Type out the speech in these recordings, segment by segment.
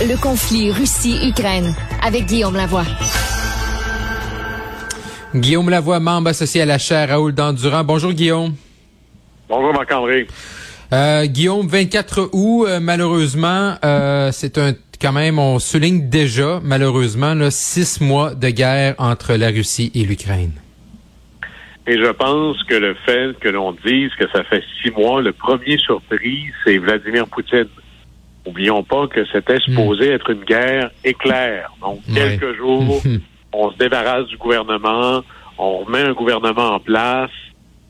Le conflit Russie-Ukraine avec Guillaume Lavoie. Guillaume Lavoie, membre associé à la chaire Raoul Dandurand. Bonjour Guillaume. Bonjour Marc-André. Euh, Guillaume, 24 août, euh, malheureusement, euh, c'est un quand même, on souligne déjà, malheureusement, là, six mois de guerre entre la Russie et l'Ukraine. Et je pense que le fait que l'on dise que ça fait six mois, le premier surpris, c'est Vladimir Poutine. N'oublions pas que c'était supposé être une guerre éclair. Donc, quelques jours, on se débarrasse du gouvernement, on remet un gouvernement en place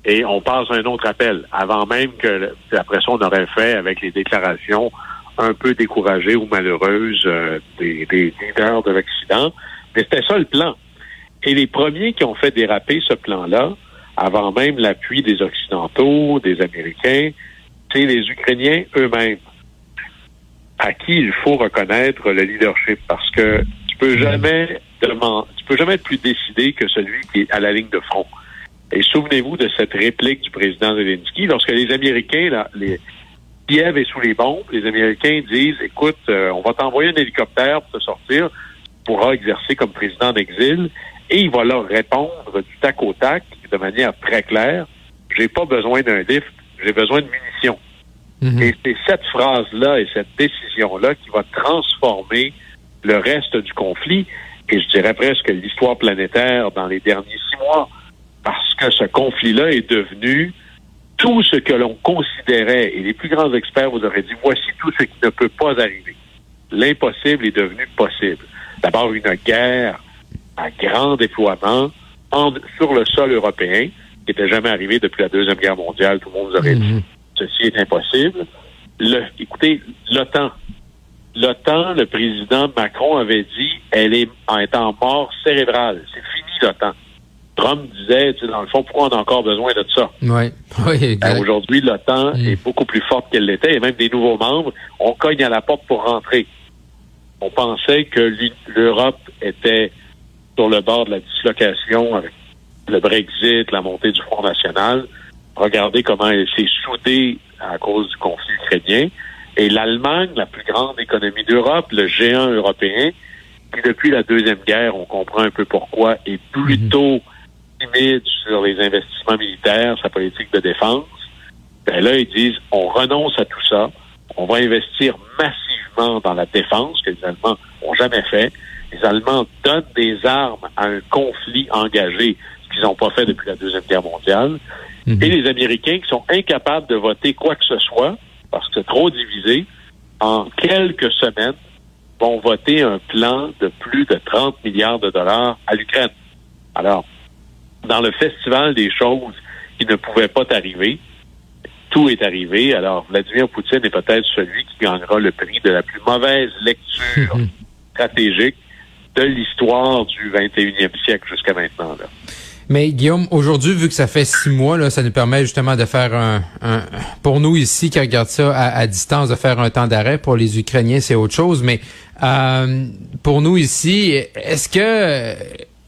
et on passe à un autre appel, avant même que, après ça, on aurait fait avec les déclarations un peu découragées ou malheureuses euh, des, des leaders de l'Occident. Mais c'était ça le plan. Et les premiers qui ont fait déraper ce plan-là, avant même l'appui des Occidentaux, des Américains, c'est les Ukrainiens eux-mêmes, à qui il faut reconnaître le leadership, parce que tu peux jamais demander, tu peux jamais être plus décidé que celui qui est à la ligne de front. Et souvenez-vous de cette réplique du président Zelensky lorsque les Américains, là, les Kiev est sous les bombes, les Américains disent, écoute, euh, on va t'envoyer un hélicoptère pour te sortir, tu pourras exercer comme président d'exil, et il va leur répondre du tac au tac, de manière très claire, j'ai pas besoin d'un lift, j'ai besoin de munitions. Mhm. Et c'est cette phrase-là et cette décision-là qui va transformer le reste du conflit, et je dirais presque l'histoire planétaire dans les derniers six mois parce que ce conflit-là est devenu tout ce que l'on considérait, et les plus grands experts vous auraient dit, voici tout ce qui ne peut pas arriver. L'impossible est devenu possible. D'abord, une guerre à grand déploiement sur le sol européen, qui n'était jamais arrivé depuis la Deuxième Guerre mondiale. Tout le monde vous aurait dit, mhm. Ceci est impossible. Le, écoutez, l'OTAN. L'OTAN, le président Macron avait dit, elle est en mort cérébrale. C'est fini l'OTAN. Trump disait, tu sais, dans le fond, pourquoi on a encore besoin de ça? Oui, oui. Ben, aujourd'hui, l'OTAN mm. est beaucoup plus forte qu'elle l'était, et même des nouveaux membres, on cogne à la porte pour rentrer. On pensait que l'Europe était sur le bord de la dislocation avec le Brexit, la montée du Front National. Regardez comment elle s'est soudée à cause du conflit ukrainien. Et l'Allemagne, la plus grande économie d'Europe, le géant européen, qui depuis la Deuxième Guerre, on comprend un peu pourquoi, est plutôt mm timide sur les investissements militaires, sa politique de défense, ben là, ils disent on renonce à tout ça, on va investir massivement dans la défense, que les Allemands n'ont jamais fait. Les Allemands donnent des armes à un conflit engagé, ce qu'ils n'ont pas fait depuis la Deuxième Guerre mondiale. Mhm. Et les Américains qui sont incapables de voter quoi que ce soit, parce que c'est trop divisé, en quelques semaines, vont voter un plan de plus de 30 milliards de dollars à l'Ukraine. Alors, dans le festival des choses qui ne pouvaient pas arriver, tout est arrivé. Alors, Vladimir Poutine est peut-être celui qui gagnera le prix de la plus mauvaise lecture stratégique de l'histoire du 21e siècle jusqu'à maintenant. Là. Mais Guillaume, aujourd'hui, vu que ça fait six mois, là, ça nous permet justement de faire un, pour nous ici qui regardent ça à, distance, de faire un temps d'arrêt. Pour les Ukrainiens, c'est autre chose. Mais euh, pour nous ici, est-ce que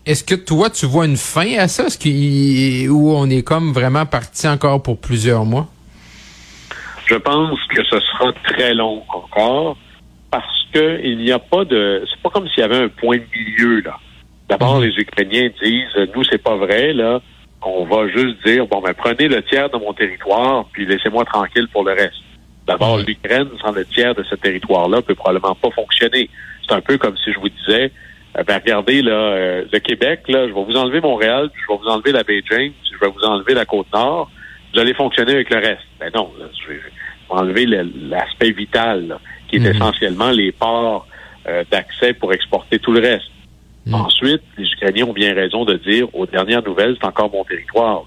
est-ce que toi, tu vois une fin à ça? Est-ce où on est comme vraiment parti encore pour plusieurs mois? Je pense que ce sera très long encore parce qu'il n'y a pas de. C'est pas comme s'il y avait un point de milieu, là. D'abord, mhm. les Ukrainiens disent nous, c'est pas vrai, là. On va juste dire bon ben prenez le tiers de mon territoire, puis laissez-moi tranquille pour le reste. D'abord, mhm. l'Ukraine, sans le tiers de ce territoire-là, peut probablement pas fonctionner. C'est un peu comme si je vous disais euh, ben regardez, là, euh, le Québec, là, je vais vous enlever Montréal, puis je vais vous enlever la baie James, je vais vous enlever la Côte-Nord, vous allez fonctionner avec le reste. Ben non, je vais enlever l'aspect vital, qui est mhm. essentiellement les ports euh, d'accès pour exporter tout le reste. Mhm. Ensuite, les Ukrainiens ont bien raison de dire, aux dernières nouvelles, c'est encore mon territoire.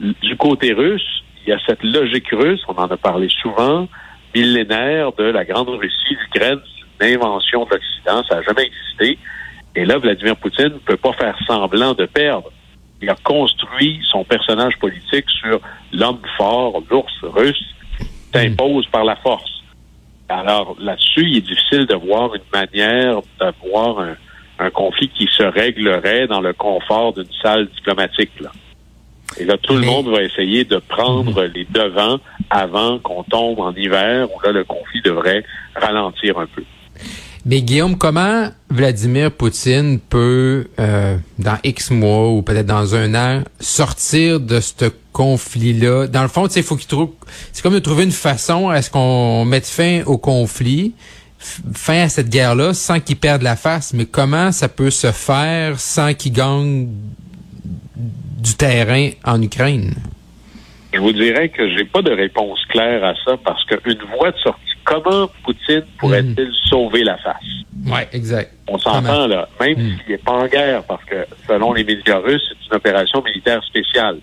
Du côté russe, il y a cette logique russe, on en a parlé souvent, millénaire de la Grande Russie, l'Ukraine, invention de l'Occident, ça n'a jamais existé. Et là, Vladimir Poutine ne peut pas faire semblant de perdre. Il a construit son personnage politique sur l'homme fort, l'ours russe, s'impose par la force. Alors là-dessus, il est difficile de voir une manière d'avoir un, un conflit qui se réglerait dans le confort d'une salle diplomatique. Là. Et là, tout le monde va essayer de prendre mhm. les devants avant qu'on tombe en hiver, où là, le conflit devrait ralentir un peu. Mais Guillaume, comment Vladimir Poutine peut, euh, dans X mois ou peut-être dans un an, sortir de ce conflit-là? Dans le fond, il faut qu'il trouve... C'est comme de trouver une façon à ce qu'on mette fin au conflit, fin à cette guerre-là, sans qu'il perde la face. Mais comment ça peut se faire sans qu'il gagne du terrain en Ukraine? Je vous dirais que j'ai pas de réponse claire à ça parce qu'une voie de sortie, comment Poutine pourrait-il hmm. sauver la face? Oui, exact. On s'entend là, même hmm. s'il n'est pas en guerre, parce que selon les médias russes, c'est une opération militaire spéciale.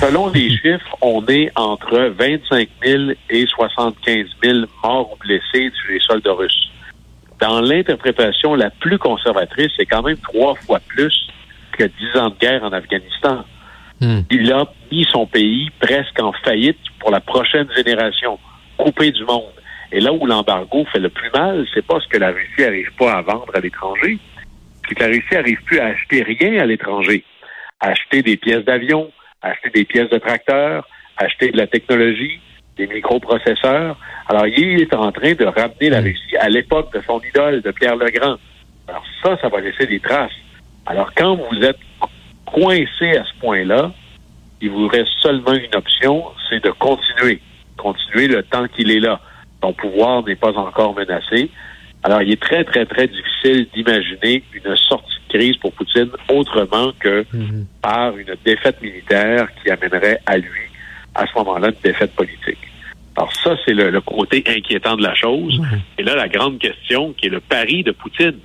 Selon les chiffres, on est entre 25 000 et 75 000 morts ou blessés chez les soldats russes. Dans l'interprétation la plus conservatrice, c'est quand même trois fois plus que dix ans de guerre en Afghanistan. Hmm. Il a mis son pays presque en faillite pour la prochaine génération, coupé du monde. Et là où l'embargo fait le plus mal, c'est pas ce que la Russie n'arrive pas à vendre à l'étranger, c'est que la Russie n'arrive plus à acheter rien à l'étranger. Acheter des pièces d'avion, acheter des pièces de tracteurs, acheter de la technologie, des microprocesseurs. Alors, il est en train de ramener la. Russie à l'époque de son idole, de Pierre Legrand. Alors ça, ça va laisser des traces. Alors, quand vous êtes coincé à ce point-là, il vous reste seulement une option, c'est de continuer. Continuer le temps qu'il est là. Son pouvoir n'est pas encore menacé. Alors, il est très, très, très difficile d'imaginer une sortie de crise pour Poutine autrement que mhm. par une défaite militaire qui amènerait à lui, à ce moment-là, une défaite politique. Alors ça, c'est le, côté inquiétant de la chose. Et là, la grande question, qui est le pari de Poutine,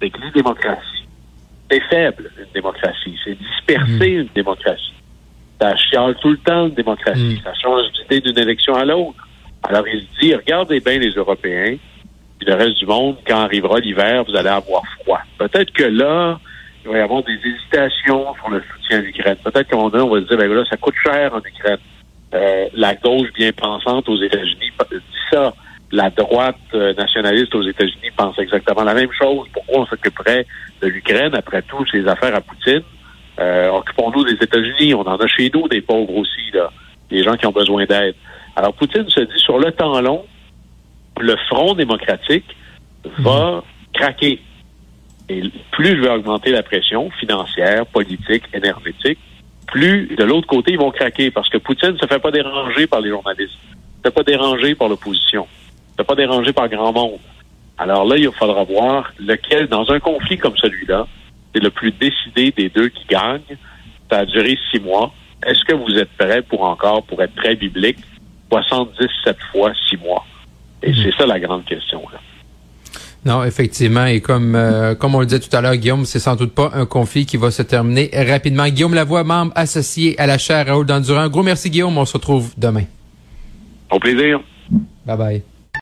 c'est que les démocraties, c'est faible, une démocratie. C'est dispersé, mhm. une démocratie. Ça chiale tout le temps, une démocratie. Mhm. Ça change d'idée d'une élection à l'autre. Alors, il se dit, regardez bien les Européens, le reste du monde, quand arrivera l'hiver, vous allez avoir froid. Peut-être que là, il va y avoir des hésitations sur le soutien à l'Ukraine. Peut-être qu'on on va se dire, ben là, ça coûte cher en Ukraine. Euh, la gauche bien pensante aux États-Unis dit ça la droite euh, nationaliste aux États-Unis pense exactement la même chose. Pourquoi on s'occuperait de l'Ukraine? Après tout ces affaires à Poutine? Euh, occupons-nous des États-Unis. On en a chez nous des pauvres aussi, là, des gens qui ont besoin d'aide. Alors Poutine se dit sur le temps long, le front démocratique va mhm. craquer. Et plus je vais augmenter la pression financière, politique, énergétique, plus de l'autre côté, ils vont craquer parce que Poutine ne se fait pas déranger par les journalistes, ne se fait pas déranger par l'opposition pas dérangé par grand monde. Alors là, il faudra voir lequel, dans un conflit comme celui-là, c'est le plus décidé des deux qui gagne. Ça a duré six mois. Est-ce que vous êtes prêt pour encore, pour être très biblique, 77 fois six mois? Et mhm. c'est ça la grande question. Là. Non, effectivement, et comme euh, comme on le disait tout à l'heure, Guillaume, c'est sans doute pas un conflit qui va se terminer rapidement. Guillaume Lavoie, membre associé à la chaire Raoul d'Endurant. Gros merci Guillaume, on se retrouve demain. Au plaisir. Bye bye.